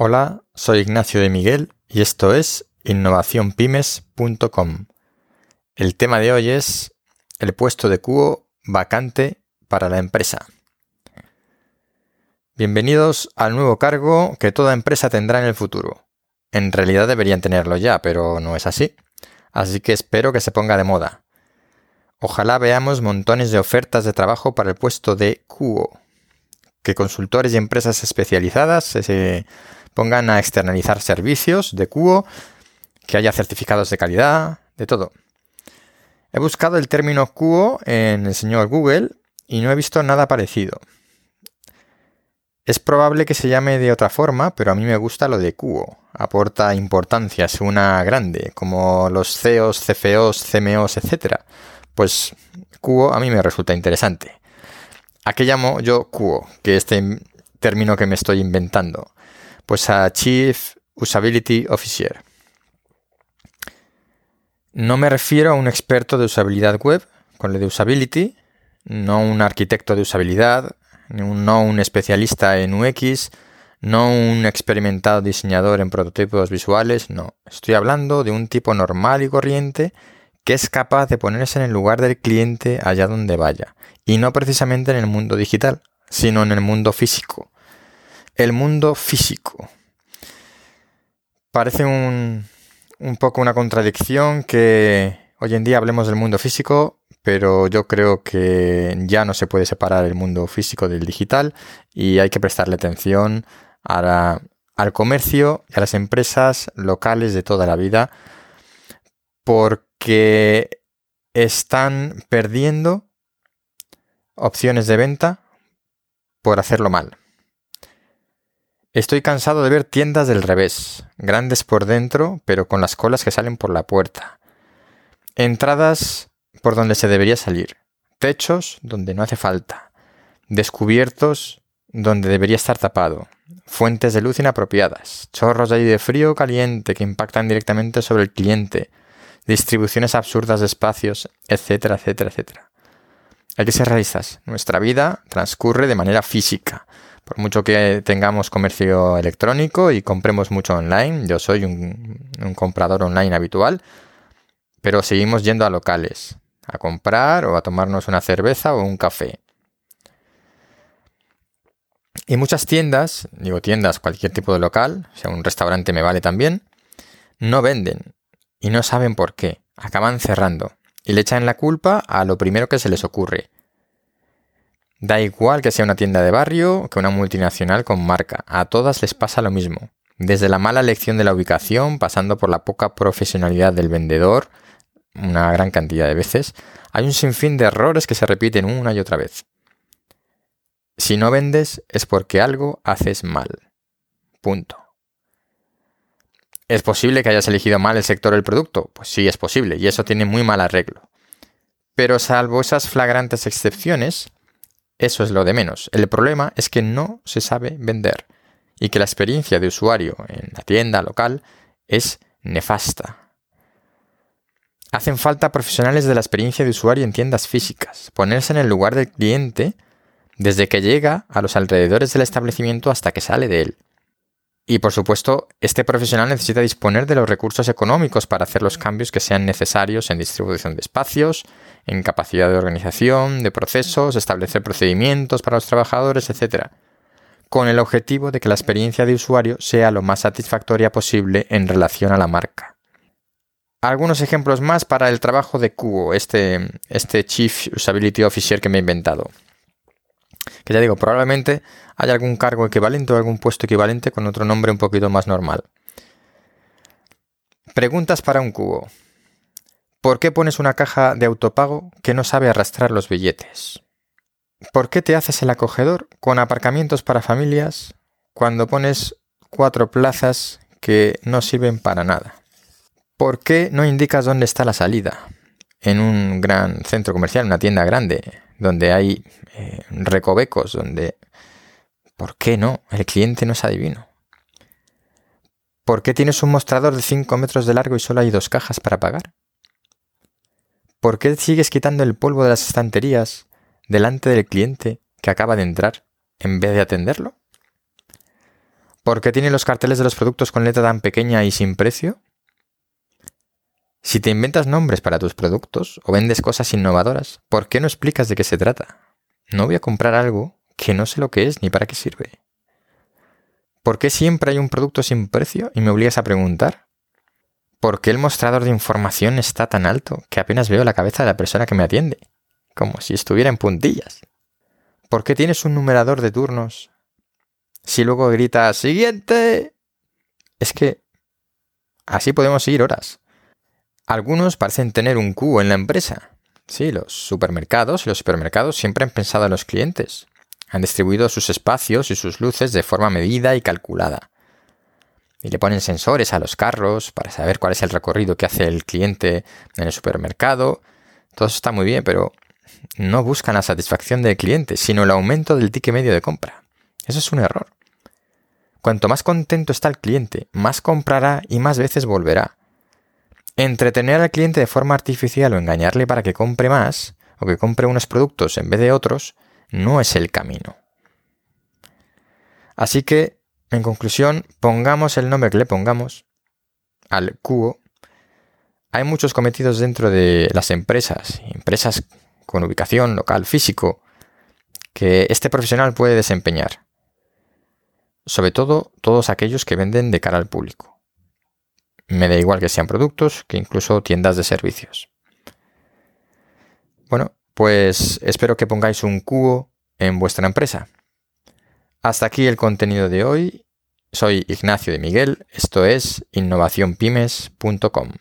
Hola, soy Ignacio de Miguel y esto es innovacionpymes.com. El tema de hoy es el puesto de cubo vacante para la empresa. Bienvenidos al nuevo cargo que toda empresa tendrá en el futuro. En realidad deberían tenerlo ya, pero no es así. Así que espero que se ponga de moda. Ojalá veamos montones de ofertas de trabajo para el puesto de cubo. Que consultores y empresas especializadas se pongan a externalizar servicios de cubo, que haya certificados de calidad, de todo. He buscado el término cubo en el señor Google y no he visto nada parecido. Es probable que se llame de otra forma, pero a mí me gusta lo de cubo. Aporta importancia, es una grande, como los CEOs, CFOs, CMOs, etc. Pues cubo a mí me resulta interesante. ¿A qué llamo yo cubo? Que este término que me estoy inventando pues a Chief Usability Officer. No me refiero a un experto de usabilidad web con lo de usability, no un arquitecto de usabilidad, no un especialista en UX, no un experimentado diseñador en prototipos visuales, no. Estoy hablando de un tipo normal y corriente que es capaz de ponerse en el lugar del cliente allá donde vaya. Y no precisamente en el mundo digital, sino en el mundo físico el mundo físico. Parece un, poco una contradicción que hoy en día hablemos del mundo físico, pero yo creo que ya no se puede separar el mundo físico del digital y hay que prestarle atención al comercio y a las empresas locales de toda la vida porque están perdiendo opciones de venta por hacerlo mal. Estoy cansado de ver tiendas del revés, grandes por dentro, pero con las colas que salen por la puerta. Entradas por donde se debería salir, techos donde no hace falta, descubiertos donde debería estar tapado, fuentes de luz inapropiadas, chorros de aire frío o caliente que impactan directamente sobre el cliente, distribuciones absurdas de espacios, etcétera, etcétera, etcétera. Hay que ser realistas. Nuestra vida transcurre de manera física por mucho que tengamos comercio electrónico y compremos mucho online, yo soy un, comprador online habitual, pero seguimos yendo a locales, a comprar o a tomarnos una cerveza o un café. Y muchas tiendas, digo tiendas, cualquier tipo de local, o sea, un restaurante me vale también, no venden y no saben por qué. Acaban cerrando y le echan la culpa a lo primero que se les ocurre. Da igual que sea una tienda de barrio que una multinacional con marca, a todas les pasa lo mismo. Desde la mala elección de la ubicación, pasando por la poca profesionalidad del vendedor, una gran cantidad de veces, hay un sinfín de errores que se repiten una y otra vez. Si no vendes es porque algo haces mal. Punto. ¿Es posible que hayas elegido mal el sector del producto? Pues sí, es posible, y eso tiene muy mal arreglo. Pero salvo esas flagrantes excepciones, eso es lo de menos. El problema es que no se sabe vender y que la experiencia de usuario en la tienda local es nefasta. Hacen falta profesionales de la experiencia de usuario en tiendas físicas, ponerse en el lugar del cliente desde que llega a los alrededores del establecimiento hasta que sale de él. Y por supuesto, este profesional necesita disponer de los recursos económicos para hacer los cambios que sean necesarios en distribución de espacios, en capacidad de organización, de procesos, establecer procedimientos para los trabajadores, etc. Con el objetivo de que la experiencia de usuario sea lo más satisfactoria posible en relación a la marca. Algunos ejemplos más para el trabajo de Cubo, este, este Chief Usability Officer que me he inventado. Que ya digo, probablemente haya algún cargo equivalente o algún puesto equivalente con otro nombre un poquito más normal. Preguntas para un cubo. ¿Por qué pones una caja de autopago que no sabe arrastrar los billetes? ¿Por qué te haces el acogedor con aparcamientos para familias cuando pones cuatro plazas que no sirven para nada? ¿Por qué no indicas dónde está la salida? En un gran centro comercial, una tienda grande, donde hay eh, recovecos, donde... ¿Por qué no? El cliente no es adivino. ¿Por qué tienes un mostrador de 5 metros de largo y solo hay dos cajas para pagar? ¿Por qué sigues quitando el polvo de las estanterías delante del cliente que acaba de entrar en vez de atenderlo? ¿Por qué tiene los carteles de los productos con letra tan pequeña y sin precio? Si te inventas nombres para tus productos o vendes cosas innovadoras, ¿por qué no explicas de qué se trata? No voy a comprar algo que no sé lo que es ni para qué sirve. ¿Por qué siempre hay un producto sin precio y me obligas a preguntar? ¿Por qué el mostrador de información está tan alto que apenas veo la cabeza de la persona que me atiende? Como si estuviera en puntillas. ¿Por qué tienes un numerador de turnos? Si luego gritas ¡Siguiente! Es que así podemos seguir horas. Algunos parecen tener un cubo en la empresa. Sí, los supermercados y los supermercados siempre han pensado en los clientes. Han distribuido sus espacios y sus luces de forma medida y calculada. Y le ponen sensores a los carros para saber cuál es el recorrido que hace el cliente en el supermercado. Todo está muy bien, pero no buscan la satisfacción del cliente, sino el aumento del ticket medio de compra. Eso es un error. Cuanto más contento está el cliente, más comprará y más veces volverá. Entretener al cliente de forma artificial o engañarle para que compre más, o que compre unos productos en vez de otros, no es el camino. Así que, en conclusión, pongamos el nombre que le pongamos al cubo. Hay muchos cometidos dentro de las empresas, empresas con ubicación local físico, que este profesional puede desempeñar. Sobre todo todos aquellos que venden de cara al público. Me da igual que sean productos que incluso tiendas de servicios. Bueno, pues espero que pongáis un cubo en vuestra empresa. Hasta aquí el contenido de hoy. Soy Ignacio de Miguel, esto es innovacionpymes.com.